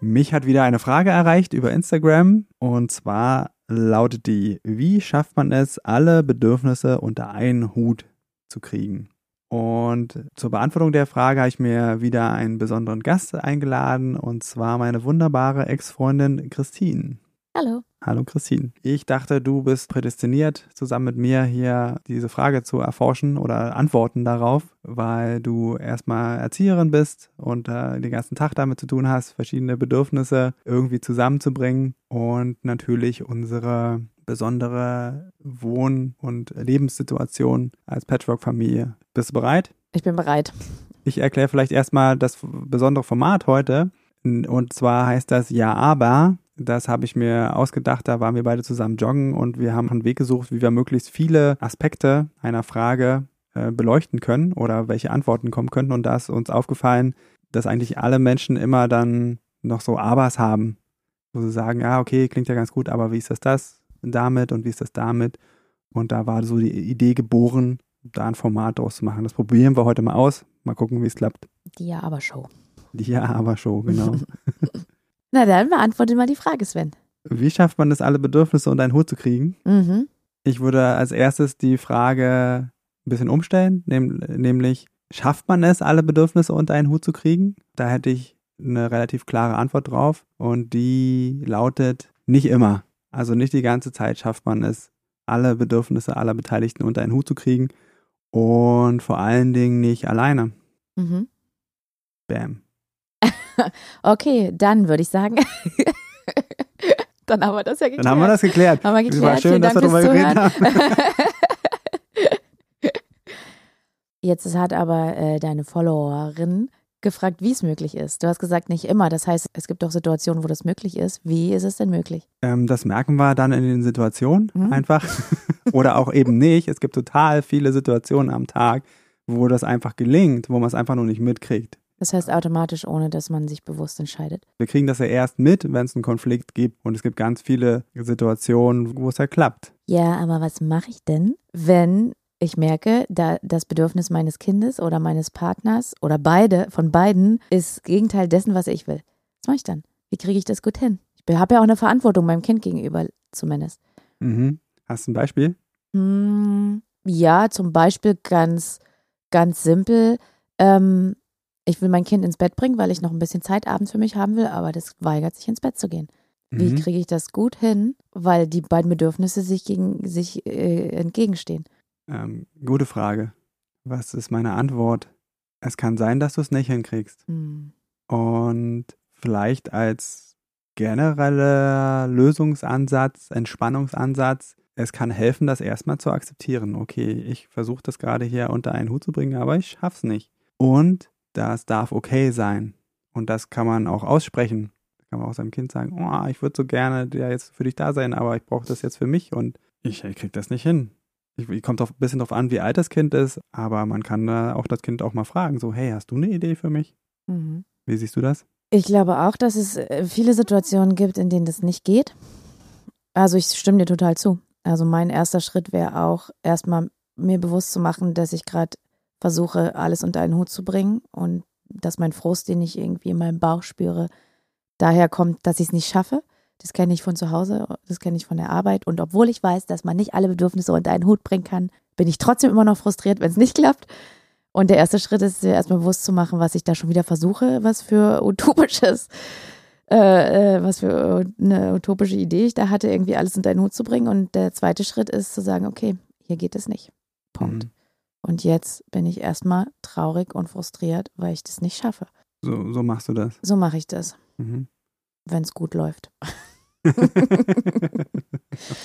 Mich hat wieder eine Frage erreicht über Instagram und zwar lautet die, wie schafft man es, alle Bedürfnisse unter einen Hut zu kriegen? Und zur Beantwortung der Frage habe ich mir wieder einen besonderen Gast eingeladen und zwar meine wunderbare Ex-Freundin Christine. Hallo. Hallo Christine. Ich dachte, du bist prädestiniert, zusammen mit mir hier diese Frage zu erforschen oder Antworten darauf, weil du erstmal Erzieherin bist und äh, den ganzen Tag damit zu tun hast, verschiedene Bedürfnisse irgendwie zusammenzubringen und natürlich unsere besondere Wohn- und Lebenssituation als Patchwork-Familie. Bist du bereit? Ich bin bereit. Ich erkläre vielleicht erstmal das besondere Format heute. Und zwar heißt das Ja, aber. Das habe ich mir ausgedacht. Da waren wir beide zusammen joggen und wir haben einen Weg gesucht, wie wir möglichst viele Aspekte einer Frage äh, beleuchten können oder welche Antworten kommen könnten. Und da ist uns aufgefallen, dass eigentlich alle Menschen immer dann noch so Abers haben, wo sie sagen, ja, okay, klingt ja ganz gut, aber wie ist das das damit und wie ist das damit? Und da war so die Idee geboren, da ein Format draus zu machen. Das probieren wir heute mal aus. Mal gucken, wie es klappt. Die Ja-Aber-Show. Die Ja-Aber-Show, genau. Na dann beantworte mal die Frage, Sven. Wie schafft man es, alle Bedürfnisse unter einen Hut zu kriegen? Mhm. Ich würde als erstes die Frage ein bisschen umstellen, nehm, nämlich, schafft man es, alle Bedürfnisse unter einen Hut zu kriegen? Da hätte ich eine relativ klare Antwort drauf und die lautet, nicht immer. Also nicht die ganze Zeit schafft man es, alle Bedürfnisse aller Beteiligten unter einen Hut zu kriegen und vor allen Dingen nicht alleine. Mhm. Bam. Okay, dann würde ich sagen. dann haben wir das ja geklärt. Dann haben wir das geklärt. Haben wir Es war geklärt. schön, Vielen dass wir darüber geredet haben. Jetzt hat aber äh, deine Followerin gefragt, wie es möglich ist. Du hast gesagt, nicht immer. Das heißt, es gibt auch Situationen, wo das möglich ist. Wie ist es denn möglich? Ähm, das merken wir dann in den Situationen Mhm. einfach. Oder auch eben nicht. Es gibt total viele Situationen am Tag, wo das einfach gelingt, wo man es einfach nur nicht mitkriegt. Das heißt automatisch, ohne dass man sich bewusst entscheidet. Wir kriegen das ja erst mit, wenn es einen Konflikt gibt. Und es gibt ganz viele Situationen, wo es ja klappt. Ja, aber was mache ich denn, wenn ich merke, da das Bedürfnis meines Kindes oder meines Partners oder beide von beiden ist Gegenteil dessen, was ich will? Was mache ich dann? Wie kriege ich das gut hin? Ich habe ja auch eine Verantwortung meinem Kind gegenüber, zumindest. Mhm. Hast du ein Beispiel? Hm, ja, zum Beispiel ganz, ganz simpel. Ähm, ich will mein Kind ins Bett bringen, weil ich noch ein bisschen Zeit abends für mich haben will, aber das weigert sich ins Bett zu gehen. Wie Mhm. kriege ich das gut hin? Weil die beiden Bedürfnisse sich, gegen, sich äh, entgegenstehen. Ähm, gute Frage. Was ist meine Antwort? Es kann sein, dass du es nicht hinkriegst. Hm. Und vielleicht als genereller Lösungsansatz, Entspannungsansatz, es kann helfen, das erstmal zu akzeptieren. Okay, ich versuche das gerade hier unter einen Hut zu bringen, aber ich schaff's nicht. Und das darf okay sein. Und das kann man auch aussprechen. Da kann man auch seinem Kind sagen, oh, ich würde so gerne ja, jetzt für dich da sein, aber ich brauche das jetzt für mich und ich, ich krieg das nicht hin. Ich, ich kommt auch ein bisschen drauf an, wie alt das Kind ist, aber man kann da auch das Kind auch mal fragen, so, hey, hast du eine Idee für mich? Mhm. Wie siehst du das? Ich glaube auch, dass es äh, viele Situationen gibt, in denen das nicht geht. Also ich stimme dir total zu. Also mein erster Schritt wäre auch erstmal mir bewusst zu machen, dass ich gerade versuche, alles unter einen Hut zu bringen und dass mein Frust, den ich irgendwie in meinem Bauch spüre, daher kommt, dass ich es nicht schaffe. Das kenne ich von zu Hause, das kenne ich von der Arbeit. Und obwohl ich weiß, dass man nicht alle Bedürfnisse unter einen Hut bringen kann, bin ich trotzdem immer noch frustriert, wenn es nicht klappt. Und der erste Schritt ist, erstmal bewusst zu machen, was ich da schon wieder versuche, was für utopisches, äh, äh, was für eine utopische Idee ich da hatte, irgendwie alles unter einen Hut zu bringen. Und der zweite Schritt ist zu sagen, okay, hier geht es nicht. Punkt. Mhm. Und jetzt bin ich erstmal traurig und frustriert, weil ich das nicht schaffe. So, so machst du das. So mache ich das, Mhm. wenn es gut läuft.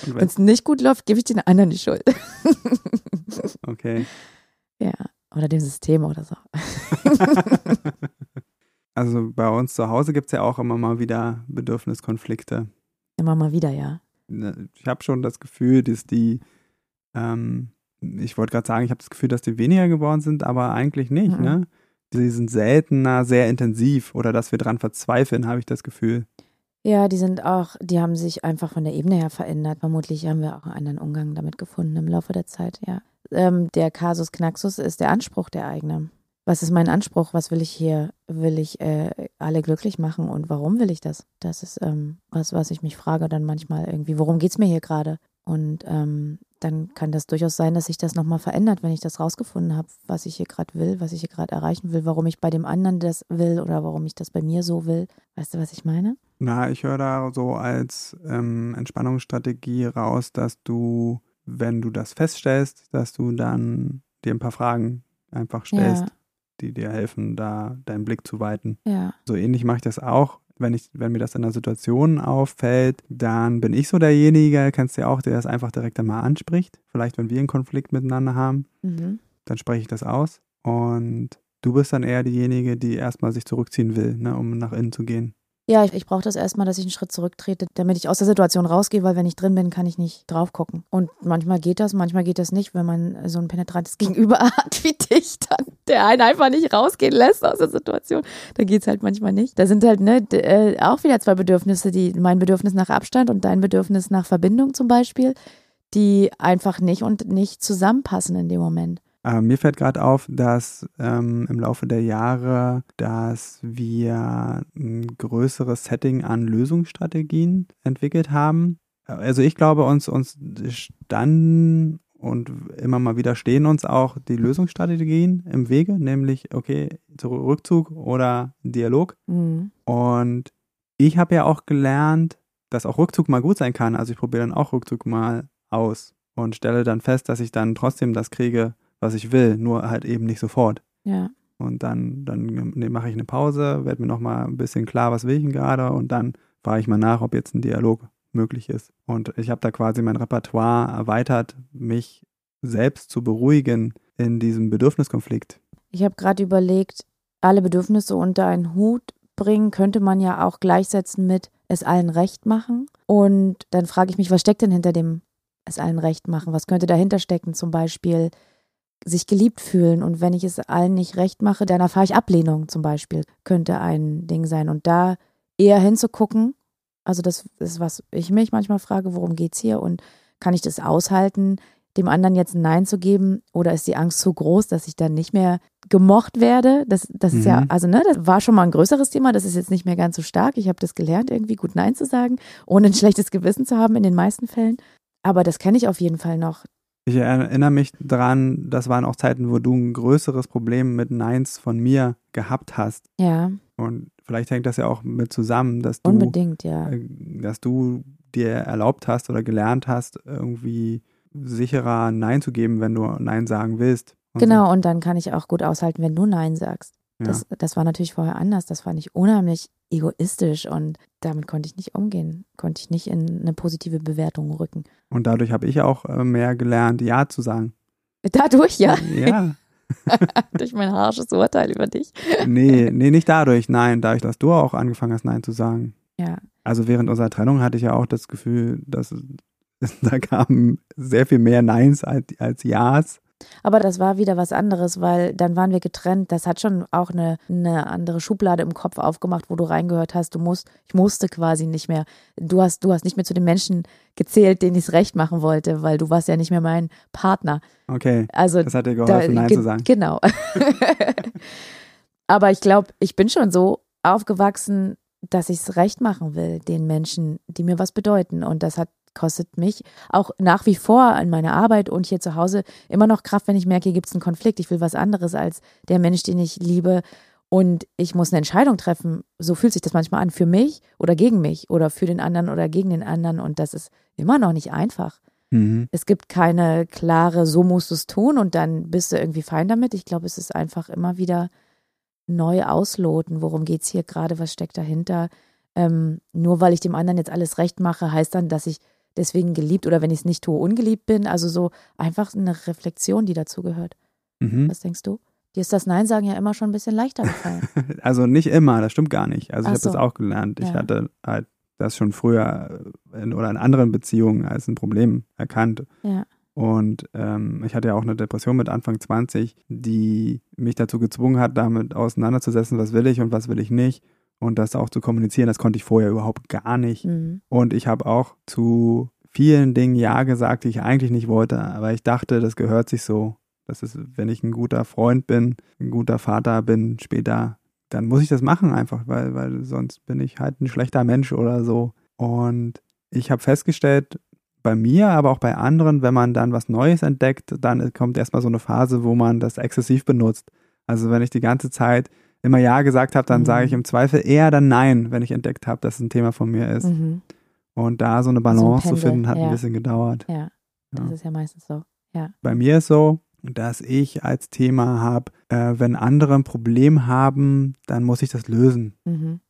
Wenn- es nicht gut läuft, gebe ich den anderen die Schuld. okay. ja, oder dem System oder so. Also bei uns zu Hause gibt es ja auch immer mal wieder Bedürfniskonflikte. Immer mal wieder, ja. Ne, ich habe schon das Gefühl, dass die, ähm, ich wollte gerade sagen, ich habe das Gefühl, dass die weniger geworden sind, aber eigentlich nicht, mhm. ne? Die sind seltener sehr intensiv oder dass wir dran verzweifeln, habe ich das Gefühl. Ja, die sind auch, die haben sich einfach von der Ebene her verändert. Vermutlich haben wir auch einen anderen Umgang damit gefunden im Laufe der Zeit, ja. Ähm, der Kasus Knaxus ist der Anspruch der eigene was ist mein Anspruch? Was will ich hier? Will ich äh, alle glücklich machen und warum will ich das? Das ist ähm, was, was ich mich frage dann manchmal irgendwie, worum geht es mir hier gerade? Und ähm, dann kann das durchaus sein, dass sich das nochmal verändert, wenn ich das rausgefunden habe, was ich hier gerade will, was ich hier gerade erreichen will, warum ich bei dem anderen das will oder warum ich das bei mir so will. Weißt du, was ich meine? Na, ich höre da so als ähm, Entspannungsstrategie raus, dass du, wenn du das feststellst, dass du dann dir ein paar Fragen einfach stellst. Ja die dir helfen, da deinen Blick zu weiten. Ja. So ähnlich mache ich das auch. Wenn, ich, wenn mir das in einer Situation auffällt, dann bin ich so derjenige, kennst du ja auch, der das einfach direkt einmal anspricht. Vielleicht, wenn wir einen Konflikt miteinander haben, mhm. dann spreche ich das aus. Und du bist dann eher diejenige, die erstmal sich zurückziehen will, ne, um nach innen zu gehen. Ja, ich, ich brauche das erstmal, dass ich einen Schritt zurücktrete, damit ich aus der Situation rausgehe, weil wenn ich drin bin, kann ich nicht drauf gucken. Und manchmal geht das, manchmal geht das nicht, wenn man so ein penetrantes Gegenüber hat wie dich, dann der einen einfach nicht rausgehen lässt aus der Situation. Da geht es halt manchmal nicht. Da sind halt ne, äh, auch wieder zwei Bedürfnisse, die mein Bedürfnis nach Abstand und dein Bedürfnis nach Verbindung zum Beispiel, die einfach nicht und nicht zusammenpassen in dem Moment. Äh, mir fällt gerade auf, dass ähm, im Laufe der Jahre, dass wir ein größeres Setting an Lösungsstrategien entwickelt haben. Also ich glaube, uns, uns standen und immer mal wieder stehen uns auch die Lösungsstrategien im Wege, nämlich, okay, Rückzug oder Dialog. Mhm. Und ich habe ja auch gelernt, dass auch Rückzug mal gut sein kann. Also ich probiere dann auch Rückzug mal aus und stelle dann fest, dass ich dann trotzdem das kriege, was ich will, nur halt eben nicht sofort. Ja. Und dann, dann mache ich eine Pause, werde mir nochmal ein bisschen klar, was will ich denn gerade und dann frage ich mal nach, ob jetzt ein Dialog möglich ist. Und ich habe da quasi mein Repertoire erweitert, mich selbst zu beruhigen in diesem Bedürfniskonflikt. Ich habe gerade überlegt, alle Bedürfnisse unter einen Hut bringen, könnte man ja auch gleichsetzen mit es allen recht machen. Und dann frage ich mich, was steckt denn hinter dem es allen recht machen? Was könnte dahinter stecken? Zum Beispiel sich geliebt fühlen. Und wenn ich es allen nicht recht mache, dann erfahre ich Ablehnung zum Beispiel, könnte ein Ding sein. Und da eher hinzugucken, also das ist, was ich mich manchmal frage, worum geht es hier und kann ich das aushalten, dem anderen jetzt ein Nein zu geben oder ist die Angst so groß, dass ich dann nicht mehr gemocht werde? Das, das mhm. ist ja, mhm. also ne, das war schon mal ein größeres Thema, das ist jetzt nicht mehr ganz so stark. Ich habe das gelernt, irgendwie gut Nein zu sagen, ohne ein schlechtes Gewissen zu haben in den meisten Fällen. Aber das kenne ich auf jeden Fall noch, ich erinnere mich dran, das waren auch Zeiten, wo du ein größeres Problem mit Neins von mir gehabt hast. Ja. Und vielleicht hängt das ja auch mit zusammen, dass du, Unbedingt, ja. Äh, dass du dir erlaubt hast oder gelernt hast, irgendwie sicherer Nein zu geben, wenn du Nein sagen willst. Und genau, so. und dann kann ich auch gut aushalten, wenn du Nein sagst. Das, ja. das war natürlich vorher anders. Das fand ich unheimlich egoistisch und damit konnte ich nicht umgehen, konnte ich nicht in eine positive Bewertung rücken. Und dadurch habe ich auch äh, mehr gelernt, Ja zu sagen. Dadurch, ja. Ja. Durch mein harsches Urteil über dich. nee, nee, nicht dadurch. Nein, dadurch, dass du auch angefangen hast, Nein zu sagen. Ja. Also während unserer Trennung hatte ich ja auch das Gefühl, dass da kamen sehr viel mehr Neins als, als Ja's. Aber das war wieder was anderes, weil dann waren wir getrennt. Das hat schon auch eine, eine andere Schublade im Kopf aufgemacht, wo du reingehört hast. Du musst, ich musste quasi nicht mehr. Du hast, du hast nicht mehr zu den Menschen gezählt, denen ich es recht machen wollte, weil du warst ja nicht mehr mein Partner. Okay. Also das hat dir geholfen, da, Nein zu sagen. Genau. Aber ich glaube, ich bin schon so aufgewachsen, dass ich es recht machen will, den Menschen, die mir was bedeuten. Und das hat kostet mich auch nach wie vor in meiner Arbeit und hier zu Hause immer noch Kraft, wenn ich merke, hier gibt es einen Konflikt. Ich will was anderes als der Mensch, den ich liebe. Und ich muss eine Entscheidung treffen. So fühlt sich das manchmal an, für mich oder gegen mich oder für den anderen oder gegen den anderen. Und das ist immer noch nicht einfach. Mhm. Es gibt keine klare, so musst du es tun und dann bist du irgendwie fein damit. Ich glaube, es ist einfach immer wieder neu ausloten. Worum geht es hier gerade? Was steckt dahinter? Ähm, nur weil ich dem anderen jetzt alles recht mache, heißt dann, dass ich deswegen geliebt oder wenn ich es nicht tue, ungeliebt bin. Also so einfach eine Reflexion, die dazugehört. Mhm. Was denkst du? Dir ist das Nein sagen ja immer schon ein bisschen leichter gefallen. also nicht immer, das stimmt gar nicht. Also Ach ich habe so. das auch gelernt. Ich Ja. hatte halt das schon früher in, oder in anderen Beziehungen als ein Problem erkannt. Ja. Und ähm, ich hatte ja auch eine Depression mit Anfang 20, die mich dazu gezwungen hat, damit auseinanderzusetzen, was will ich und was will ich nicht. Und das auch zu kommunizieren, das konnte ich vorher überhaupt gar nicht. Mhm. Und ich habe auch zu vielen Dingen Ja gesagt, die ich eigentlich nicht wollte. Aber ich dachte, das gehört sich so. Das ist, wenn ich ein guter Freund bin, ein guter Vater bin später, dann muss ich das machen einfach, weil, weil sonst bin ich halt ein schlechter Mensch oder so. Und ich habe festgestellt, bei mir, aber auch bei anderen, wenn man dann was Neues entdeckt, dann kommt erstmal so eine Phase, wo man das exzessiv benutzt. Also wenn ich die ganze Zeit immer Ja gesagt habe, dann Mhm. sage ich im Zweifel eher dann Nein, wenn ich entdeckt habe, dass es ein Thema von mir ist. Mhm. Und da so eine Balance zu Pendel, finden, hat ja. ein bisschen gedauert. Ja, das Ja. ist ja meistens so. Bei mir ist so, dass ich als Thema habe, äh, wenn andere ein Problem haben, dann muss ich das lösen. Mhm.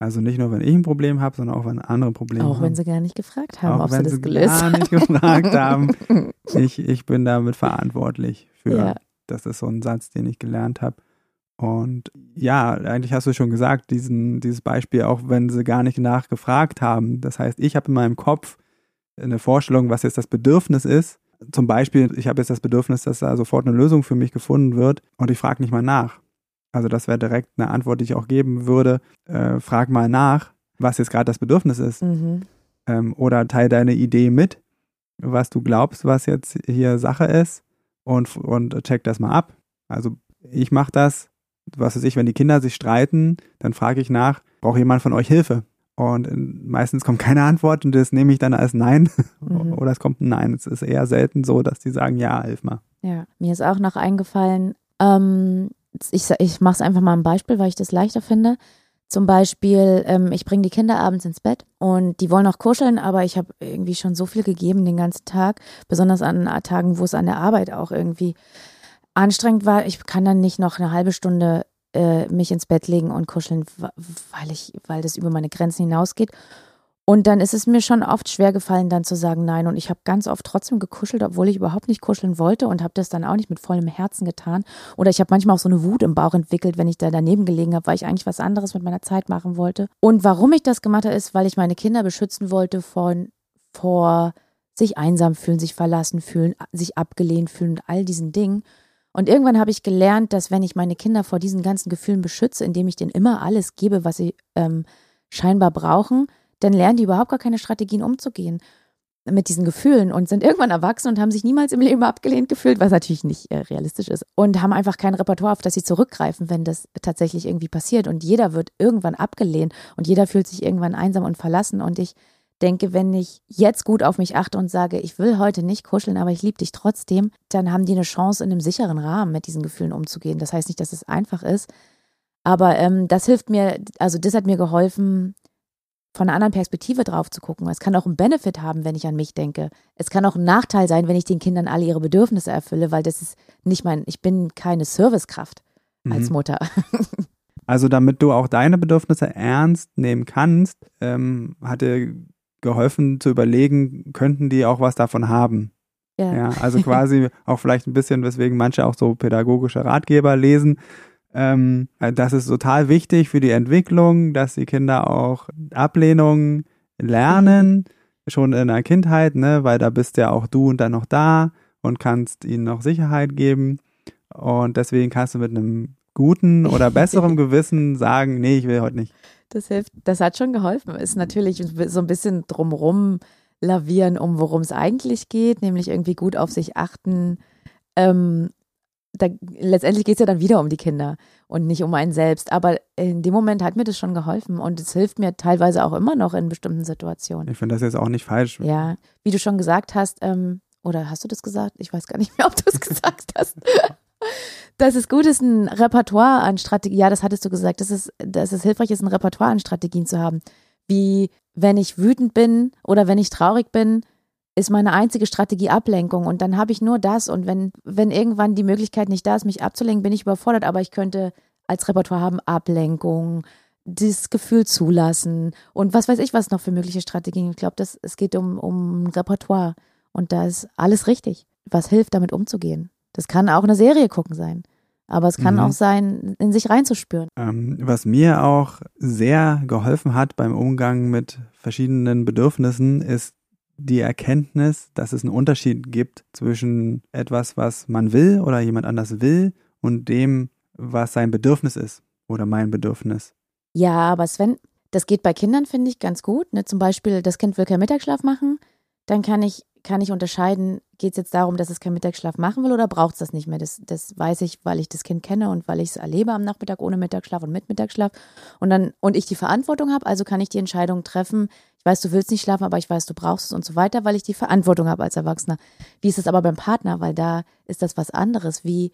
Also nicht nur, wenn ich ein Problem habe, sondern auch, wenn andere Probleme Auch haben. wenn sie gar nicht gefragt haben, auch ob wenn sie das sie gelöst gar haben. nicht gefragt haben. Ich, ich bin damit verantwortlich für. Ja. Das ist so ein Satz, den ich gelernt habe. Und ja, eigentlich hast du schon gesagt, diesen, dieses Beispiel, auch wenn sie gar nicht nachgefragt haben. Das heißt, ich habe in meinem Kopf eine Vorstellung, was jetzt das Bedürfnis ist. Zum Beispiel, ich habe jetzt das Bedürfnis, dass da sofort eine Lösung für mich gefunden wird und ich frage nicht mal nach. Also das wäre direkt eine Antwort, die ich auch geben würde. Äh, frag mal nach, was jetzt gerade das Bedürfnis ist Mhm. ähm, oder teil deine Idee mit, was du glaubst, was jetzt hier Sache ist und, und check das mal ab. Also ich mache das, was weiß ich, wenn die Kinder sich streiten, dann frage ich nach, braucht jemand von euch Hilfe? Und äh, meistens kommt keine Antwort und das nehme ich dann als Nein Mhm. oder es kommt ein Nein. Es ist eher selten so, dass die sagen, ja, hilf mal. Ja, mir ist auch noch eingefallen, ähm, ich, ich mache es einfach mal ein Beispiel, weil ich das leichter finde. Zum Beispiel, ähm, ich bringe die Kinder abends ins Bett und die wollen auch kuscheln, aber ich habe irgendwie schon so viel gegeben den ganzen Tag, besonders an Tagen, wo es an der Arbeit auch irgendwie anstrengend war. Ich kann dann nicht noch eine halbe Stunde äh, mich ins Bett legen und kuscheln, weil ich, weil das über meine Grenzen hinausgeht. Und dann ist es mir schon oft schwer gefallen, dann zu sagen Nein. Und ich habe ganz oft trotzdem gekuschelt, obwohl ich überhaupt nicht kuscheln wollte und habe das dann auch nicht mit vollem Herzen getan. Oder ich habe manchmal auch so eine Wut im Bauch entwickelt, wenn ich da daneben gelegen habe, weil ich eigentlich was anderes mit meiner Zeit machen wollte. Und warum ich das gemacht habe, ist, weil ich meine Kinder beschützen wollte von, vor sich einsam fühlen, sich verlassen fühlen, sich abgelehnt fühlen und all diesen Dingen. Und irgendwann habe ich gelernt, dass wenn ich meine Kinder vor diesen ganzen Gefühlen beschütze, indem ich denen immer alles gebe, was sie ähm, scheinbar brauchen, dann lernen die überhaupt gar keine Strategien umzugehen mit diesen Gefühlen und sind irgendwann erwachsen und haben sich niemals im Leben abgelehnt gefühlt, was natürlich nicht äh, realistisch ist. Und haben einfach kein Repertoire, auf das sie zurückgreifen, wenn das tatsächlich irgendwie passiert. Und jeder wird irgendwann abgelehnt und jeder fühlt sich irgendwann einsam und verlassen. Und ich denke, wenn ich jetzt gut auf mich achte und sage, ich will heute nicht kuscheln, aber ich liebe dich trotzdem, dann haben die eine Chance, in einem sicheren Rahmen mit diesen Gefühlen umzugehen. Das heißt nicht, dass es einfach ist, aber ähm, das hilft mir, also das hat mir geholfen, von einer anderen Perspektive drauf zu gucken. Es kann auch einen Benefit haben, wenn ich an mich denke. Es kann auch ein Nachteil sein, wenn ich den Kindern alle ihre Bedürfnisse erfülle, weil das ist nicht mein, ich bin keine Servicekraft als Mhm. Mutter. Also damit du auch deine Bedürfnisse ernst nehmen kannst, ähm, hat dir geholfen zu überlegen, könnten die auch was davon haben? Ja. Ja, also quasi auch vielleicht ein bisschen, weswegen manche auch so pädagogische Ratgeber lesen. Ähm, das ist total wichtig für die Entwicklung, dass die Kinder auch Ablehnung lernen, schon in der Kindheit, ne, weil da bist ja auch du und dann noch da und kannst ihnen noch Sicherheit geben. Und deswegen kannst du mit einem guten oder besseren Gewissen sagen, nee, ich will heute nicht. Das hilft, das hat schon geholfen. Ist natürlich so ein bisschen drumrum lavieren, um worum es eigentlich geht, nämlich irgendwie gut auf sich achten. Ähm, da, letztendlich geht es ja dann wieder um die Kinder und nicht um einen selbst. Aber in dem Moment hat mir das schon geholfen und es hilft mir teilweise auch immer noch in bestimmten Situationen. Ich finde das jetzt auch nicht falsch. Ja, wie du schon gesagt hast, ähm, oder hast du das gesagt? Ich weiß gar nicht mehr, ob du es gesagt hast. Dass es gut ist, ein Repertoire an Strategien, ja, das hattest du gesagt, dass es, dass es hilfreich ist, ein Repertoire an Strategien zu haben. Wie wenn ich wütend bin oder wenn ich traurig bin, ist meine einzige Strategie Ablenkung und dann habe ich nur das und wenn, wenn irgendwann die Möglichkeit nicht da ist, mich abzulenken, bin ich überfordert, aber ich könnte als Repertoire haben Ablenkung, das Gefühl zulassen und was weiß ich, was noch für mögliche Strategien. Ich glaube, es geht um, um Repertoire und da ist alles richtig, was hilft, damit umzugehen. Das kann auch eine Serie gucken sein. Aber es kann Mhm. auch sein, in sich reinzuspüren. Ähm, was mir auch sehr geholfen hat beim Umgang mit verschiedenen Bedürfnissen, ist die Erkenntnis, dass es einen Unterschied gibt zwischen etwas, was man will oder jemand anders will und dem, was sein Bedürfnis ist oder mein Bedürfnis. Ja, aber Sven, das geht bei Kindern, finde ich, ganz gut. Ne? Zum Beispiel, das Kind will keinen Mittagsschlaf machen. Dann kann ich, kann ich unterscheiden, geht es jetzt darum, dass es keinen Mittagsschlaf machen will oder braucht es das nicht mehr? Das, das weiß ich, weil ich das Kind kenne und weil ich es erlebe am Nachmittag ohne Mittagsschlaf und mit Mittagsschlaf. Und dann, und ich die Verantwortung habe, also kann ich die Entscheidung treffen, ich weiß, du willst nicht schlafen, aber ich weiß, du brauchst es und so weiter, weil ich die Verantwortung habe als Erwachsener. Wie ist es aber beim Partner? Weil da ist das was anderes. Wie,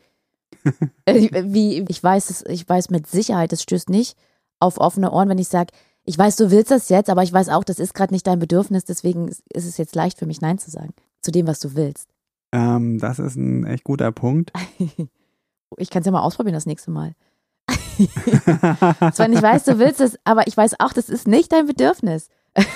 äh, wie ich weiß es, ich weiß mit Sicherheit, es stößt nicht auf offene Ohren, wenn ich sage, ich weiß, du willst das jetzt, aber ich weiß auch, das ist gerade nicht dein Bedürfnis, deswegen ist es jetzt leicht für mich, Nein zu sagen. Zu dem, was du willst. Ähm, das ist ein echt guter Punkt. Ich kann es ja mal ausprobieren das nächste Mal. Sven, ich weiß, du willst es, aber ich weiß auch, das ist nicht dein Bedürfnis.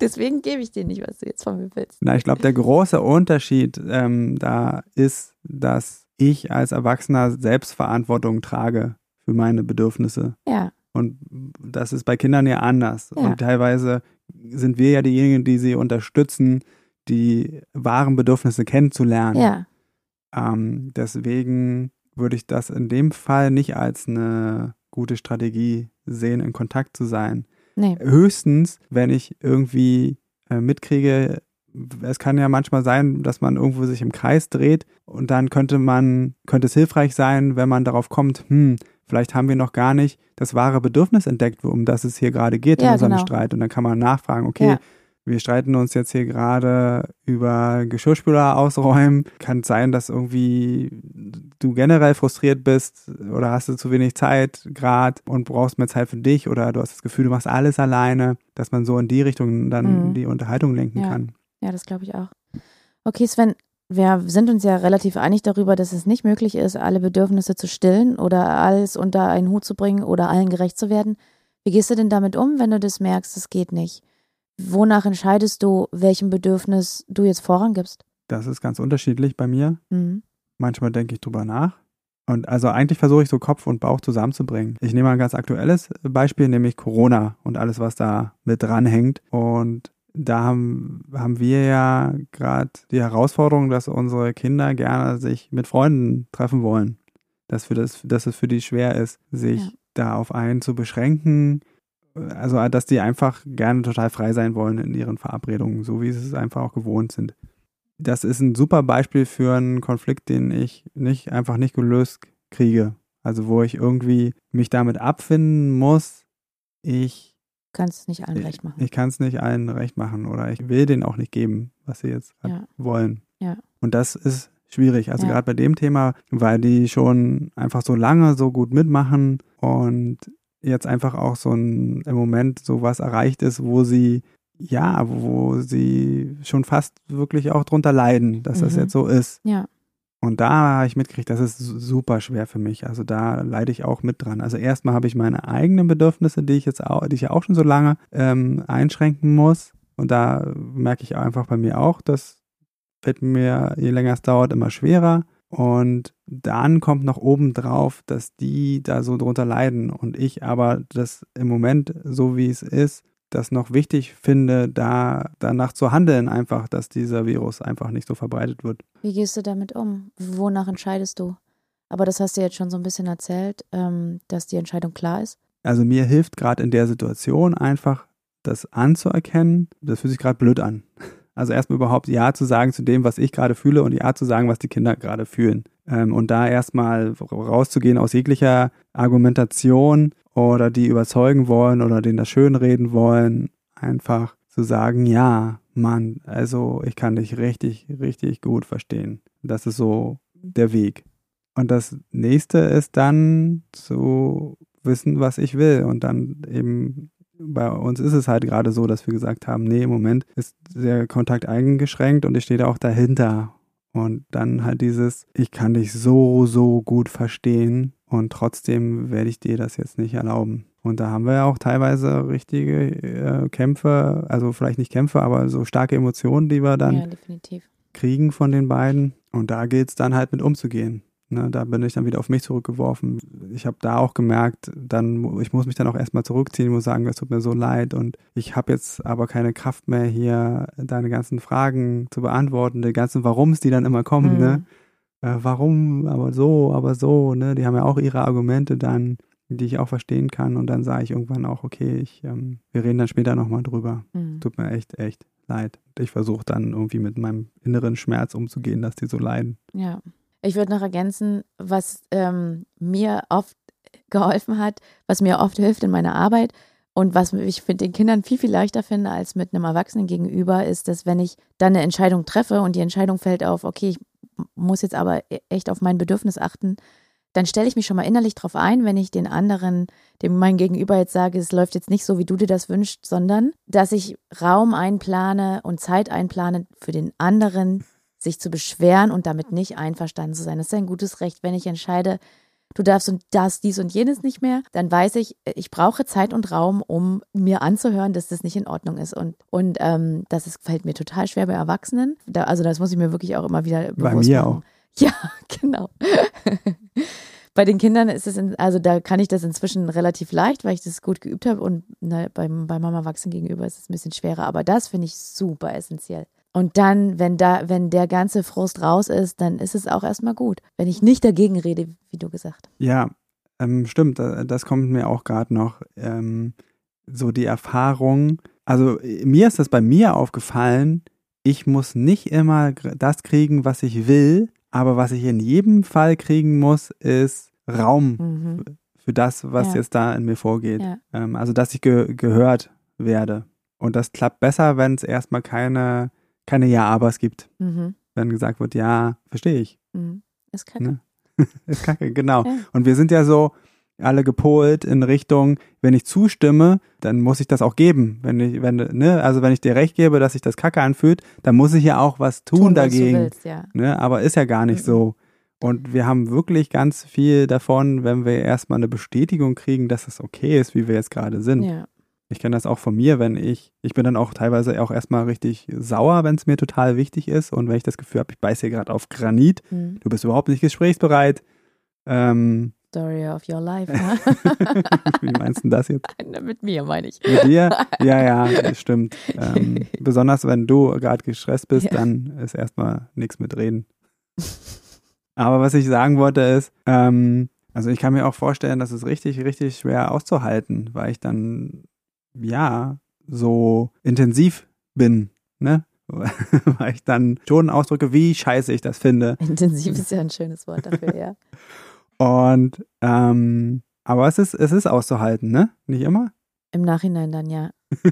Deswegen gebe ich dir nicht, was du jetzt von mir willst. Na, ich glaube, der große Unterschied ähm, da ist, dass ich als Erwachsener Selbstverantwortung trage für meine Bedürfnisse. Ja, Und das ist bei Kindern ja anders. Ja. Und teilweise sind wir ja diejenigen, die sie unterstützen, die wahren Bedürfnisse kennenzulernen. ja, Ähm, deswegen würde ich das in dem Fall nicht als eine gute Strategie sehen, in Kontakt zu sein. nee, Höchstens, wenn ich irgendwie äh, mitkriege, es kann ja manchmal sein, dass man irgendwo sich im Kreis dreht und dann könnte man, könnte es hilfreich sein, wenn man darauf kommt, hm, vielleicht haben wir noch gar nicht das wahre Bedürfnis entdeckt, um das es hier gerade geht Ja, in unserem genau. Streit. Und dann kann man nachfragen, okay, Ja. wir streiten uns jetzt hier gerade über Geschirrspüler ausräumen. Kann sein, dass irgendwie du generell frustriert bist oder hast du zu wenig Zeit gerade und brauchst mehr Zeit für dich oder du hast das Gefühl, du machst alles alleine, dass man so in die Richtung dann Mhm. die Unterhaltung lenken Ja. kann. ja, das glaube ich auch. Okay, Sven, wir sind uns ja relativ einig darüber, dass es nicht möglich ist, alle Bedürfnisse zu stillen oder alles unter einen Hut zu bringen oder allen gerecht zu werden. Wie gehst du denn damit um, wenn du das merkst, es geht nicht? Wonach entscheidest du, welchem Bedürfnis du jetzt Vorrang gibst? Das ist ganz unterschiedlich bei mir. Mhm. Manchmal denke ich drüber nach. Und also eigentlich versuche ich so Kopf und Bauch zusammenzubringen. Ich nehme mal ein ganz aktuelles Beispiel, nämlich Corona und alles, was da mit dranhängt. Und da haben, haben wir ja gerade die Herausforderung, dass unsere Kinder gerne sich mit Freunden treffen wollen. Dass, für das, dass es für die schwer ist, sich Ja. da auf einen zu beschränken. Also, dass die einfach gerne total frei sein wollen in ihren Verabredungen, so wie sie es einfach auch gewohnt sind das ist ein super Beispiel für einen Konflikt, den ich nicht einfach nicht gelöst kriege. Also wo ich irgendwie mich damit abfinden muss, ich, Kannst es nicht allen recht machen. ich kann es nicht allen recht machen oder ich will denen auch nicht geben, was sie jetzt grad Ja. wollen. Ja. Und das ist schwierig. Also Ja. gerade bei dem Thema, weil die schon einfach so lange so gut mitmachen und jetzt einfach auch so ein im Moment so was erreicht ist, wo sie ja, wo sie schon fast wirklich auch drunter leiden, dass das Mhm. jetzt so ist. Ja, Und da habe ich mitgekriegt, das ist su- super schwer für mich. Also da leide ich auch mit dran. Also erstmal habe ich meine eigenen Bedürfnisse, die ich jetzt auch, die ich ja auch schon so lange ähm, einschränken muss. Und da merke ich einfach bei mir auch, das fällt mir, je länger es dauert, immer schwerer. Und dann kommt noch oben drauf, dass die da so drunter leiden und ich aber das im Moment, so wie es ist, das noch wichtig finde, da danach zu handeln, einfach, dass dieser Virus einfach nicht so verbreitet wird. Wie gehst du damit um? Wonach entscheidest du? Aber das hast du jetzt schon so ein bisschen erzählt, ähm, dass die Entscheidung klar ist. Also mir hilft gerade in der Situation einfach, das anzuerkennen. Das fühlt sich gerade blöd an. Also erstmal überhaupt Ja zu sagen zu dem, was ich gerade fühle und Ja zu sagen, was die Kinder gerade fühlen. Ähm, und da erstmal rauszugehen aus jeglicher Argumentation oder die überzeugen wollen oder denen das schönreden wollen. Einfach zu sagen, ja, Mann, also ich kann dich richtig, richtig gut verstehen. Das ist so der Weg. Und das nächste ist dann zu wissen, was ich will. Und dann eben, bei uns ist es halt gerade so, dass wir gesagt haben, nee, im Moment ist der Kontakt eingeschränkt und ich stehe da auch dahinter. Und dann halt dieses, ich kann dich so, so gut verstehen und trotzdem werde ich dir das jetzt nicht erlauben. Und da haben wir ja auch teilweise richtige äh, Kämpfe, also vielleicht nicht Kämpfe, aber so starke Emotionen, die wir dann ja, kriegen von den beiden. Und da gilt es dann halt mit umzugehen. Ne, da bin ich dann wieder auf mich zurückgeworfen. Ich habe da auch gemerkt, dann ich muss mich dann auch erstmal zurückziehen, muss sagen, es tut mir so leid und ich habe jetzt aber keine Kraft mehr hier deine ganzen Fragen zu beantworten, die ganzen Warums, die dann immer kommen, ne? mhm. ne? Äh, warum, aber so, aber so, ne? Die haben ja auch ihre Argumente dann, die ich auch verstehen kann und dann sage ich irgendwann auch, okay, ich, ähm, wir reden dann später nochmal drüber. Mhm. Tut mir echt, echt leid. Ich versuche dann irgendwie mit meinem inneren Schmerz umzugehen, dass die so leiden. Ja. Ich würde noch ergänzen, was ähm, mir oft geholfen hat, was mir oft hilft in meiner Arbeit und was ich mit den Kindern viel, viel leichter finde als mit einem Erwachsenen gegenüber, ist, dass wenn ich dann eine Entscheidung treffe und die Entscheidung fällt auf, okay, ich muss jetzt aber e-, echt auf mein Bedürfnis achten, dann stelle ich mich schon mal innerlich darauf ein, wenn ich den anderen, dem mein Gegenüber jetzt sage, es läuft jetzt nicht so, wie du dir das wünschst, sondern dass ich Raum einplane und Zeit einplane für den anderen, sich zu beschweren und damit nicht einverstanden zu sein. Das ist ein gutes Recht. Wenn ich entscheide, du darfst und das, dies und jenes nicht mehr, dann weiß ich, ich brauche Zeit und Raum, um mir anzuhören, dass das nicht in Ordnung ist. Und, und ähm, das ist, fällt mir total schwer bei Erwachsenen. Da, also das muss ich mir wirklich auch immer wieder bewusst Bei mir machen. auch. Ja, genau. bei den Kindern ist es, in, also da kann ich das inzwischen relativ leicht, weil ich das gut geübt habe und ne, beim, bei Mama Wachsen gegenüber ist es ein bisschen schwerer. Aber das finde ich super essentiell. Und dann, wenn da, wenn der ganze Frust raus ist, dann ist es auch erstmal gut. Wenn ich nicht dagegen rede, wie du gesagt. Ja, ähm, stimmt. Das kommt mir auch gerade noch. Ähm, so die Erfahrung. Also mir ist das bei mir aufgefallen. Ich muss nicht immer das kriegen, was ich will, aber was ich in jedem Fall kriegen muss, ist Raum mhm. für das, was ja. jetzt da in mir vorgeht. Ja. Ähm, also dass ich ge gehört werde. Und das klappt besser, wenn es erstmal keine keine Ja-Abers gibt. Mhm. Wenn gesagt wird, ja, verstehe ich. Mhm. Ist kacke. Ne? ist kacke, genau. Ja. Und wir sind ja so alle gepolt in Richtung, wenn ich zustimme, dann muss ich das auch geben. Wenn ich, wenn, ne, also wenn ich dir recht gebe, dass sich das kacke anfühlt, dann muss ich ja auch was tun, tun dagegen. Willst, ja. ne? Aber ist ja gar nicht mhm. so. Und wir haben wirklich ganz viel davon, wenn wir erstmal eine Bestätigung kriegen, dass es okay ist, wie wir jetzt gerade sind. Ja. Ich kenne das auch von mir, wenn ich, ich bin dann auch teilweise auch erstmal richtig sauer, wenn es mir total wichtig ist und wenn ich das Gefühl habe, ich beiße hier gerade auf Granit, mhm. du bist überhaupt nicht gesprächsbereit. Ähm, Story of your life, ne? Wie meinst du das jetzt? Mit mir, meine ich. Mit dir? Ja, ja, stimmt. Ähm, besonders wenn du gerade gestresst bist, ja. dann ist erstmal nichts mit reden. Aber was ich sagen wollte ist, ähm, also ich kann mir auch vorstellen, dass es richtig, richtig schwer auszuhalten, weil ich dann ja, so intensiv bin, ne? Weil ich dann schon ausdrücke, wie scheiße ich das finde. Intensiv ist ja ein schönes Wort dafür, ja. Und, ähm, aber es ist, es ist auszuhalten, ne? Nicht immer? Im Nachhinein dann, ja.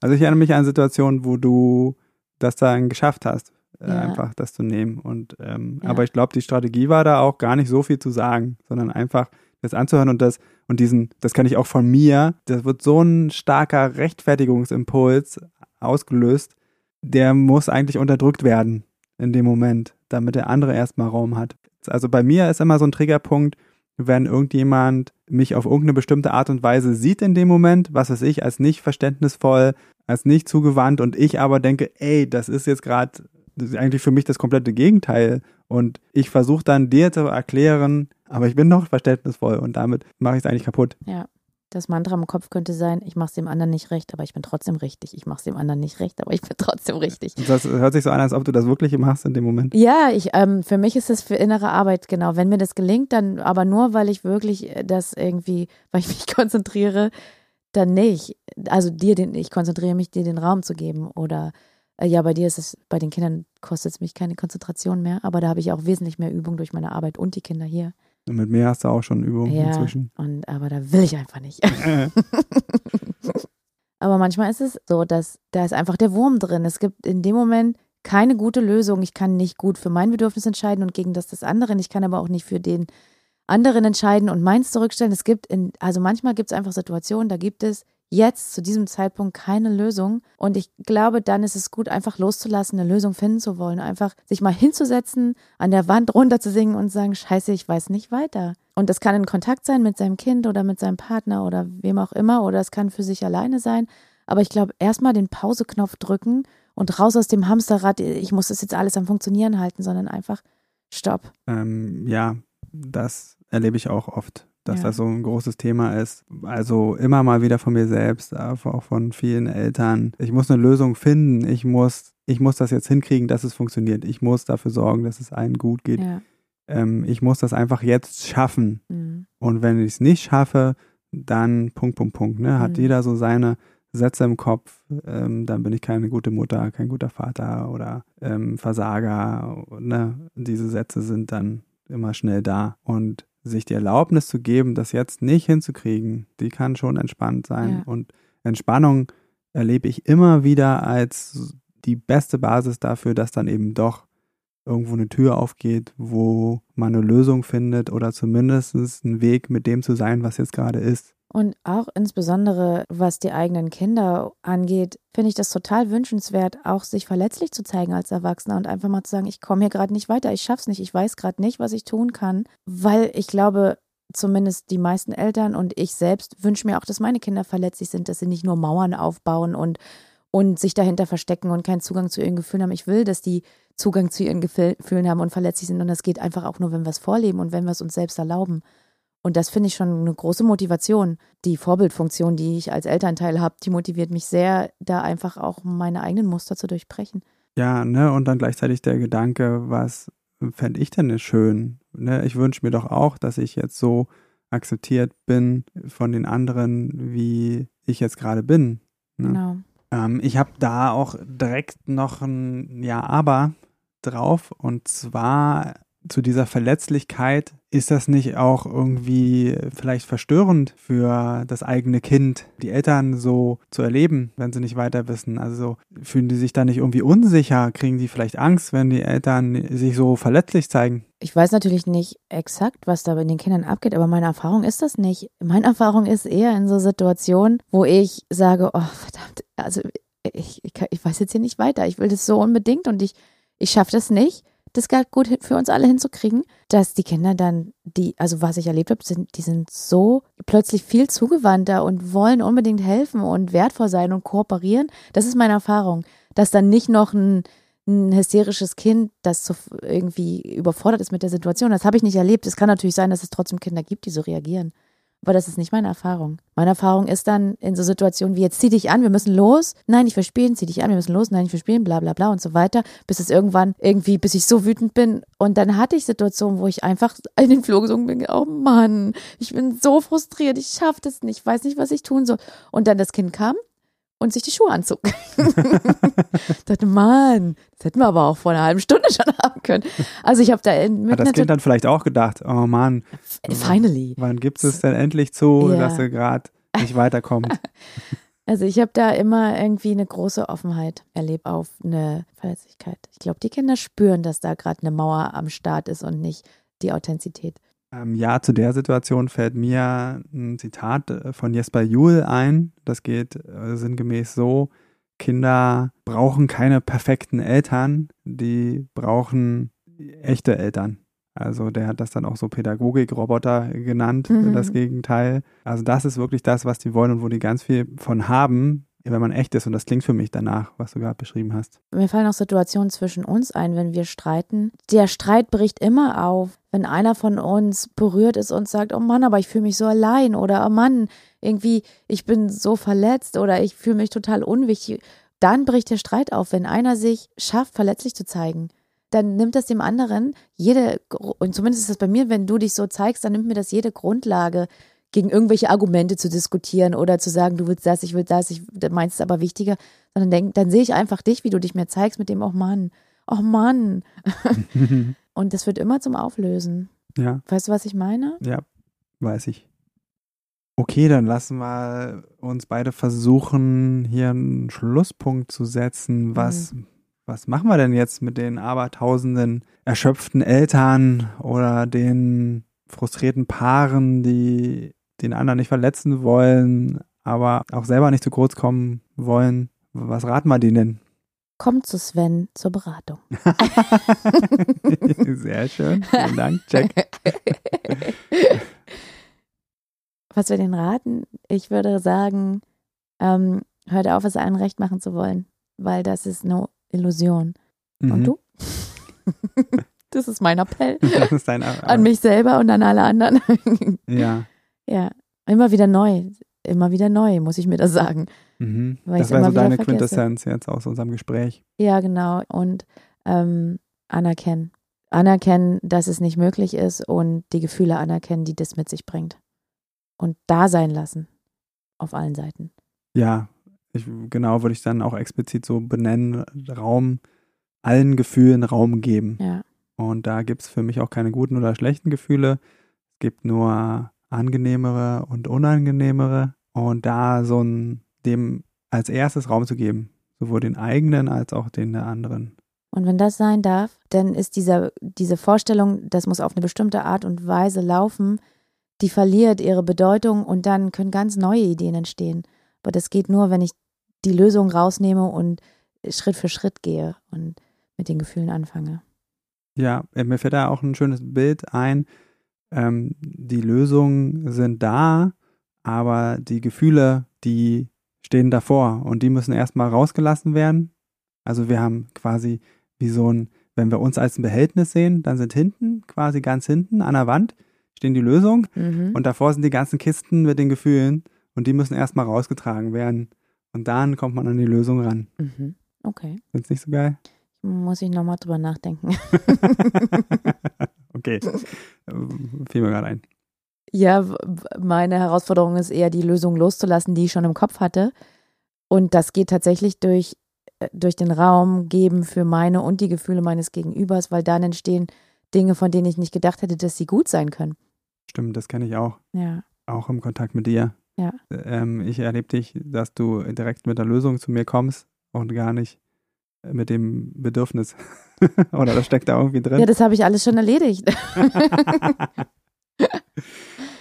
also ich erinnere mich an Situationen, wo du das dann geschafft hast, äh, ja. einfach das zu nehmen. Und ähm, ja. aber ich glaube, die Strategie war da auch gar nicht so viel zu sagen, sondern einfach das anzuhören und das und diesen, das kann ich auch von mir, das wird so ein starker Rechtfertigungsimpuls ausgelöst, der muss eigentlich unterdrückt werden in dem Moment, damit der andere erstmal Raum hat. Also bei mir ist immer so ein Triggerpunkt, wenn irgendjemand mich auf irgendeine bestimmte Art und Weise sieht in dem Moment, was weiß ich, als nicht verständnisvoll, als nicht zugewandt und ich aber denke, ey, das ist jetzt gerade eigentlich für mich das komplette Gegenteil und ich versuche dann dir zu erklären, aber ich bin noch verständnisvoll und damit mache ich es eigentlich kaputt. Ja. Das Mantra im Kopf könnte sein, ich mache es dem anderen nicht recht, aber ich bin trotzdem richtig. Ich mache es dem anderen nicht recht, aber ich bin trotzdem richtig. Das hört sich so an, als ob du das wirklich machst in dem Moment. Ja, ich, ähm, für mich ist das für innere Arbeit, genau. Wenn mir das gelingt, dann aber nur, weil ich wirklich das irgendwie, weil ich mich konzentriere, dann nicht. Also dir den, ich konzentriere mich, dir den Raum zu geben. Oder äh, ja, bei dir ist es, bei den Kindern kostet es mich keine Konzentration mehr, aber da habe ich auch wesentlich mehr Übung durch meine Arbeit und die Kinder hier. Und mit mir hast du auch schon Übungen ja, inzwischen. Und, aber da will ich einfach nicht. aber manchmal ist es so, dass da ist einfach der Wurm drin. Es gibt in dem Moment keine gute Lösung. Ich kann nicht gut für mein Bedürfnis entscheiden und gegen das des anderen. Ich kann aber auch nicht für den anderen entscheiden und meins zurückstellen. Es gibt in, also manchmal gibt es einfach Situationen, da gibt es jetzt zu diesem Zeitpunkt keine Lösung. Und ich glaube, dann ist es gut, einfach loszulassen, eine Lösung finden zu wollen. Einfach sich mal hinzusetzen, an der Wand runterzusingen und sagen, scheiße, ich weiß nicht weiter. Und das kann in Kontakt sein mit seinem Kind oder mit seinem Partner oder wem auch immer. Oder es kann für sich alleine sein. Aber ich glaube, erstmal den Pauseknopf drücken und raus aus dem Hamsterrad, ich muss das jetzt alles am Funktionieren halten, sondern einfach Stopp. Ähm, ja, das erlebe ich auch oft, dass Ja. das so ein großes Thema ist. Also immer mal wieder von mir selbst, aber auch von vielen Eltern. Ich muss eine Lösung finden. Ich muss, ich muss das jetzt hinkriegen, dass es funktioniert. Ich muss dafür sorgen, dass es allen gut geht. Ja. Ähm, ich muss das einfach jetzt schaffen. Mhm. Und wenn ich es nicht schaffe, dann Punkt, Punkt, Punkt. Ne? Hat Mhm. jeder so seine Sätze im Kopf, ähm, dann bin ich keine gute Mutter, kein guter Vater oder ähm, Versager. Ne? Diese Sätze sind dann immer schnell da. Und sich die Erlaubnis zu geben, das jetzt nicht hinzukriegen, die kann schon entspannt sein. Ja. Und Entspannung erlebe ich immer wieder als die beste Basis dafür, dass dann eben doch irgendwo eine Tür aufgeht, wo man eine Lösung findet oder zumindest einen Weg mit dem zu sein, was jetzt gerade ist. Und auch insbesondere, was die eigenen Kinder angeht, finde ich das total wünschenswert, auch sich verletzlich zu zeigen als Erwachsener und einfach mal zu sagen, ich komme hier gerade nicht weiter, ich schaff's nicht, ich weiß gerade nicht, was ich tun kann, weil ich glaube, zumindest die meisten Eltern und ich selbst wünsche mir auch, dass meine Kinder verletzlich sind, dass sie nicht nur Mauern aufbauen und und sich dahinter verstecken und keinen Zugang zu ihren Gefühlen haben. Ich will, dass die Zugang zu ihren Gefühlen haben und verletzlich sind. Und das geht einfach auch nur, wenn wir es vorleben und wenn wir es uns selbst erlauben. Und das finde ich schon eine große Motivation. Die Vorbildfunktion, die ich als Elternteil habe, die motiviert mich sehr, da einfach auch meine eigenen Muster zu durchbrechen. Ja, ne, und dann gleichzeitig der Gedanke, was fände ich denn schön? Ne, ich wünsche mir doch auch, dass ich jetzt so akzeptiert bin von den anderen, wie ich jetzt gerade bin. Ne? Genau. Ähm, ich habe da auch direkt noch ein Ja, aber drauf. Und zwar zu dieser Verletzlichkeit. Ist das nicht auch irgendwie vielleicht verstörend für das eigene Kind, die Eltern so zu erleben, wenn sie nicht weiter wissen? Also fühlen die sich da nicht irgendwie unsicher? Kriegen die vielleicht Angst, wenn die Eltern sich so verletzlich zeigen? Ich weiß natürlich nicht exakt, was da bei den Kindern abgeht, aber meine Erfahrung ist das nicht. Meine Erfahrung ist eher in so Situationen, wo ich sage, oh verdammt, also ich, ich, ich weiß jetzt hier nicht weiter. Ich will das so unbedingt und ich, ich schaffe das nicht, das Geld gut für uns alle hinzukriegen, dass die Kinder dann, die, also was ich erlebt habe, sind, die sind so plötzlich viel zugewandter und wollen unbedingt helfen und wertvoll sein und kooperieren. Das ist meine Erfahrung, dass dann nicht noch ein ein hysterisches Kind, das so irgendwie überfordert ist mit der Situation. Das habe ich nicht erlebt. Es kann natürlich sein, dass es trotzdem Kinder gibt, die so reagieren. Aber das ist nicht meine Erfahrung. Meine Erfahrung ist dann in so Situationen wie jetzt zieh dich an, wir müssen los. Nein, ich will spielen, zieh dich an, wir müssen los. Nein, ich will spielen, bla bla bla und so weiter. Bis es irgendwann irgendwie, bis ich so wütend bin. Und dann hatte ich Situationen, wo ich einfach in den Flur gesungen bin. Oh Mann, ich bin so frustriert, ich schaffe das nicht, ich weiß nicht, was ich tun soll. Und dann das Kind kam und sich die Schuhe anzog. ich dachte, Mann, das hätten wir aber auch vor einer halben Stunde schon haben können. Also ich habe da mit Hat das Kind dann vielleicht auch gedacht, oh Mann, Finally. wann gibt es denn endlich zu, Ja. dass sie gerade nicht weiterkommt? Also ich habe da immer irgendwie eine große Offenheit erlebt auf eine Verletzlichkeit. Ich glaube, die Kinder spüren, dass da gerade eine Mauer am Start ist und nicht die Authentizität. Ähm, ja, zu der Situation fällt mir ein Zitat äh, von Jesper Juhl ein. Das geht äh, sinngemäß so, Kinder brauchen keine perfekten Eltern, die brauchen echte Eltern. Also der hat das dann auch so Pädagogikroboter genannt, Mhm. das Gegenteil. Also das ist wirklich das, was die wollen und wo die ganz viel von haben, wenn man echt ist. Und das klingt für mich danach, was du gerade beschrieben hast. Mir fallen auch Situationen zwischen uns ein, wenn wir streiten. Der Streit bricht immer auf, wenn einer von uns berührt ist und sagt, oh Mann, aber ich fühle mich so allein oder oh Mann, irgendwie, ich bin so verletzt oder ich fühle mich total unwichtig. Dann bricht der Streit auf, wenn einer sich schafft, verletzlich zu zeigen. Dann nimmt das dem anderen jede, und zumindest ist das bei mir, wenn du dich so zeigst, dann nimmt mir das jede Grundlage, gegen irgendwelche Argumente zu diskutieren oder zu sagen, du willst das, ich will das, ich meinst es aber wichtiger, sondern denk, dann sehe ich einfach dich, wie du dich mir zeigst mit dem, oh Mann, oh Mann. Und das wird immer zum Auflösen. ja. Weißt du, was ich meine? Ja, weiß ich. Okay, dann lassen wir uns beide versuchen, hier einen Schlusspunkt zu setzen. Was, was machen wir denn jetzt mit den abertausenden erschöpften Eltern oder den frustrierten Paaren, die den anderen nicht verletzen wollen, aber auch selber nicht zu kurz kommen wollen? Was raten wir denen? Kommt zu Sven zur Beratung. Sehr schön. Vielen Dank, Jack. Was wir denen raten? Ich würde sagen, ähm, hört auf, es allen recht machen zu wollen, weil das ist eine Illusion. Und Mhm. du? Das ist mein Appell. Das ist dein an mich selber und an alle anderen. Ja. Ja, immer wieder neu. Immer wieder neu, muss ich mir das sagen. Mhm. Das immer so deine vergesse. Quintessenz jetzt aus unserem Gespräch. Ja, genau. Und ähm, anerkennen. Anerkennen, dass es nicht möglich ist und die Gefühle anerkennen, die das mit sich bringt. Und da sein lassen. Auf allen Seiten. Ja, ich, genau, würde ich dann auch explizit so benennen, Raum, allen Gefühlen Raum geben. Ja. Und da gibt es für mich auch keine guten oder schlechten Gefühle. Es gibt nur angenehmere und unangenehmere. Und da so ein, dem als erstes Raum zu geben, sowohl den eigenen als auch den der anderen. Und wenn das sein darf, dann ist dieser, diese Vorstellung, das muss auf eine bestimmte Art und Weise laufen, die verliert ihre Bedeutung und dann können ganz neue Ideen entstehen. Aber das geht nur, wenn ich die Lösung rausnehme und Schritt für Schritt gehe und mit den Gefühlen anfange. Ja, mir fällt da auch ein schönes Bild ein. Ähm, die Lösungen sind da, aber die Gefühle, die stehen davor und die müssen erstmal rausgelassen werden. Also wir haben quasi wie so ein, wenn wir uns als ein Behältnis sehen, dann sind hinten, quasi ganz hinten an der Wand, stehen die Lösungen Mhm. und davor sind die ganzen Kisten mit den Gefühlen und die müssen erstmal rausgetragen werden. Und dann kommt man an die Lösung ran. Mhm. Okay. Findest nicht so geil? Muss ich nochmal drüber nachdenken. okay. Ähm, Fiel mir gerade ein. Ja, meine Herausforderung ist eher, die Lösung loszulassen, die ich schon im Kopf hatte. Und das geht tatsächlich durch, äh, durch den Raum geben für meine und die Gefühle meines Gegenübers, weil dann entstehen Dinge, von denen ich nicht gedacht hätte, dass sie gut sein können. Stimmt, das kenne ich auch. Ja. Auch im Kontakt mit dir. Ja. Ähm, ich erlebe dich, dass du direkt mit der Lösung zu mir kommst und gar nicht mit dem Bedürfnis. Oder das steckt da irgendwie drin. Ja, das habe ich alles schon erledigt.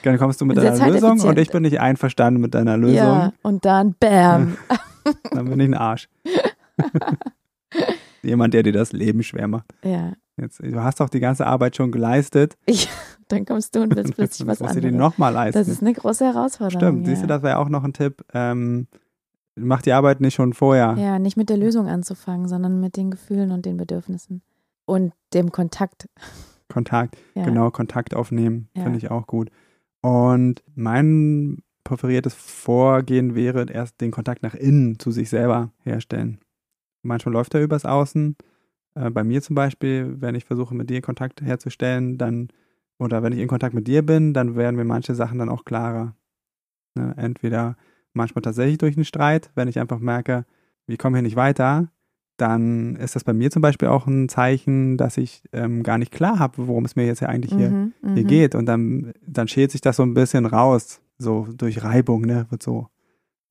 Dann kommst du mit deiner Lösung und ich bin nicht einverstanden mit deiner Lösung. Ja, und dann Bam. Dann bin ich ein Arsch. Jemand, der dir das Leben schwer macht. Ja. Jetzt, du hast doch die ganze Arbeit schon geleistet. Dann kommst du und willst plötzlich was musst du anderes. nochmal leisten. Das ist eine große Herausforderung. Stimmt, ja. siehst du, das wäre auch noch ein Tipp. Ähm, mach die Arbeit nicht schon vorher. Ja, nicht mit der Lösung anzufangen, sondern mit den Gefühlen und den Bedürfnissen. Und dem Kontakt. Kontakt, Ja. genau, Kontakt aufnehmen, Ja. finde ich auch gut. Und mein präferiertes Vorgehen wäre, erst den Kontakt nach innen zu sich selber herstellen. Manchmal läuft er übers Außen. Äh, bei mir zum Beispiel, wenn ich versuche, mit dir Kontakt herzustellen, dann, oder wenn ich in Kontakt mit dir bin, dann werden mir manche Sachen dann auch klarer. Ne? Entweder manchmal tatsächlich durch einen Streit, wenn ich einfach merke, wir kommen hier nicht weiter, dann ist das bei mir zum Beispiel auch ein Zeichen, dass ich ähm, gar nicht klar habe, worum es mir jetzt ja eigentlich hier, Mhm, hier mhm. geht. Und dann, dann schält sich das so ein bisschen raus, so durch Reibung, ne, wird so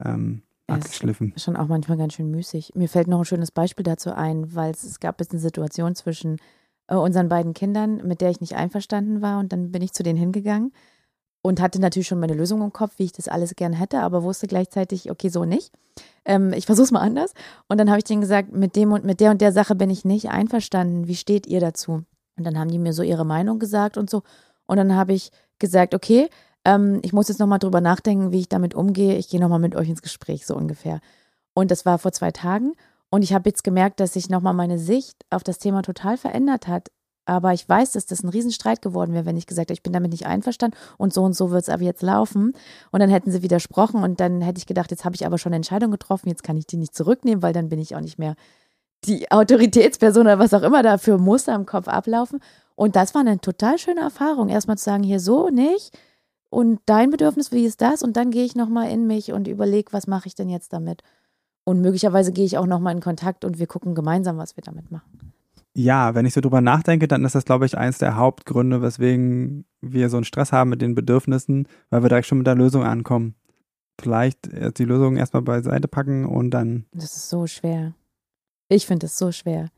ähm, abgeschliffen. Schon auch manchmal ganz schön müßig. Mir fällt noch ein schönes Beispiel dazu ein, weil es, es gab jetzt eine Situation zwischen äh, unseren beiden Kindern, mit der ich nicht einverstanden war. Und dann bin ich zu denen hingegangen und hatte natürlich schon meine Lösung im Kopf, wie ich das alles gern hätte, aber wusste gleichzeitig, okay, so nicht. Ähm, ich versuche es mal anders. Und dann habe ich denen gesagt, mit dem und mit der und der Sache bin ich nicht einverstanden. Wie steht ihr dazu? Und dann haben die mir so ihre Meinung gesagt und so. Und dann habe ich gesagt, okay, ähm, ich muss jetzt nochmal drüber nachdenken, wie ich damit umgehe. Ich gehe nochmal mit euch ins Gespräch, so ungefähr. Und das war vor zwei Tagen. Und ich habe jetzt gemerkt, dass sich nochmal meine Sicht auf das Thema total verändert hat. Aber ich weiß, dass das ein Riesenstreit geworden wäre, wenn ich gesagt hätte, ich bin damit nicht einverstanden und so und so wird es aber jetzt laufen. Und dann hätten sie widersprochen und dann hätte ich gedacht, jetzt habe ich aber schon eine Entscheidung getroffen, jetzt kann ich die nicht zurücknehmen, weil dann bin ich auch nicht mehr die Autoritätsperson oder was auch immer da für Muster im Kopf ablaufen. Und das war eine total schöne Erfahrung, erstmal zu sagen, hier so nicht und dein Bedürfnis, wie ist das? Und dann gehe ich nochmal in mich und überlege, was mache ich denn jetzt damit? Und möglicherweise gehe ich auch nochmal in Kontakt und wir gucken gemeinsam, was wir damit machen. Ja, wenn ich so drüber nachdenke, dann ist das, glaube ich, eins der Hauptgründe, weswegen wir so einen Stress haben mit den Bedürfnissen, weil wir direkt schon mit der Lösung ankommen. Vielleicht erst die Lösung erstmal beiseite packen und dann, Das ist so schwer. Ich finde es so schwer.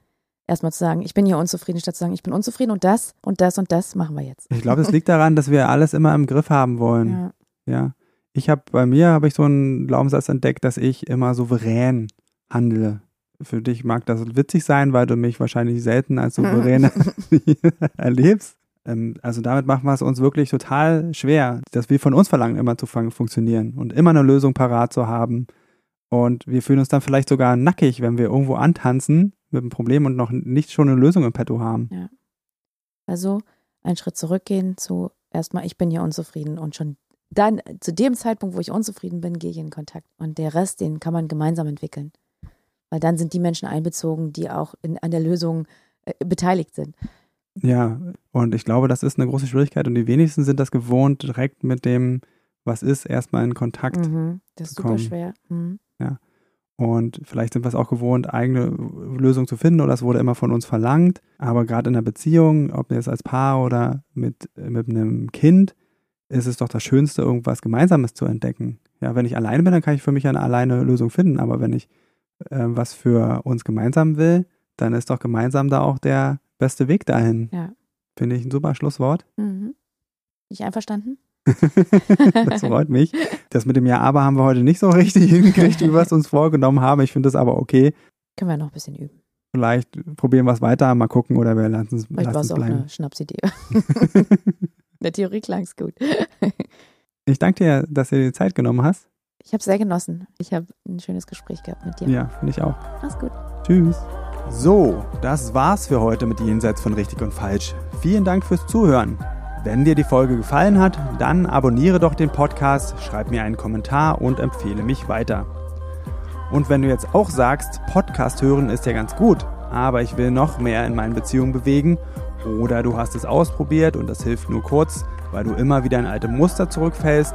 Erstmal zu sagen, ich bin hier unzufrieden, statt zu sagen, ich bin unzufrieden und das und das und das machen wir jetzt. ich glaube, es liegt daran, dass wir alles immer im Griff haben wollen. Ja. Ja. Ich habe bei mir habe ich so einen Glaubenssatz entdeckt, dass ich immer souverän handle. Für dich mag das witzig sein, weil du mich wahrscheinlich selten als souverän erlebst. Ähm, also damit machen wir es uns wirklich total schwer, dass wir von uns verlangen, immer zu fun- funktionieren und immer eine Lösung parat zu haben. Und wir fühlen uns dann vielleicht sogar nackig, wenn wir irgendwo antanzen mit einem Problem und noch nicht schon eine Lösung im Petto haben. Also einen Schritt zurückgehen zu erstmal, ich bin hier unzufrieden und schon dann zu dem Zeitpunkt, wo ich unzufrieden bin, gehe ich in Kontakt. Und der Rest, den kann man gemeinsam entwickeln. Weil dann sind die Menschen einbezogen, die auch in, an der Lösung äh, beteiligt sind. Ja, und ich glaube, das ist eine große Schwierigkeit und die wenigsten sind das gewohnt, direkt mit dem, was ist, erstmal in Kontakt. Mhm, das ist super schwer. Mhm. Ja. Und vielleicht sind wir es auch gewohnt, eigene Lösungen zu finden oder es wurde immer von uns verlangt. Aber gerade in einer Beziehung, ob jetzt als Paar oder mit, mit einem Kind, ist es doch das Schönste, irgendwas Gemeinsames zu entdecken. Ja, wenn ich alleine bin, dann kann ich für mich eine alleine Lösung finden. Aber wenn ich äh, was für uns gemeinsam will, dann ist doch gemeinsam da auch der beste Weg dahin. Ja. Finde ich ein super Schlusswort. Mhm. Ich einverstanden? das freut mich. Das mit dem Ja, aber haben wir heute nicht so richtig hingekriegt, wie wir es uns vorgenommen haben. Ich finde das aber okay. Können wir noch ein bisschen üben. Vielleicht probieren wir es weiter, mal gucken oder wir lassen es Vielleicht war es auch bleiben. eine Schnapsidee. In der Theorie klang es gut. ich danke dir, dass du dir die Zeit genommen hast. Ich habe sehr genossen. Ich habe ein schönes Gespräch gehabt mit dir. Ja, finde ich auch. Mach's gut. Tschüss. So, das war's für heute mit Jenseits von Richtig und Falsch. Vielen Dank fürs Zuhören. Wenn dir die Folge gefallen hat, dann abonniere doch den Podcast, schreib mir einen Kommentar und empfehle mich weiter. Und wenn du jetzt auch sagst, Podcast hören ist ja ganz gut, aber ich will noch mehr in meinen Beziehungen bewegen, oder du hast es ausprobiert und das hilft nur kurz, weil du immer wieder in alte Muster zurückfällst,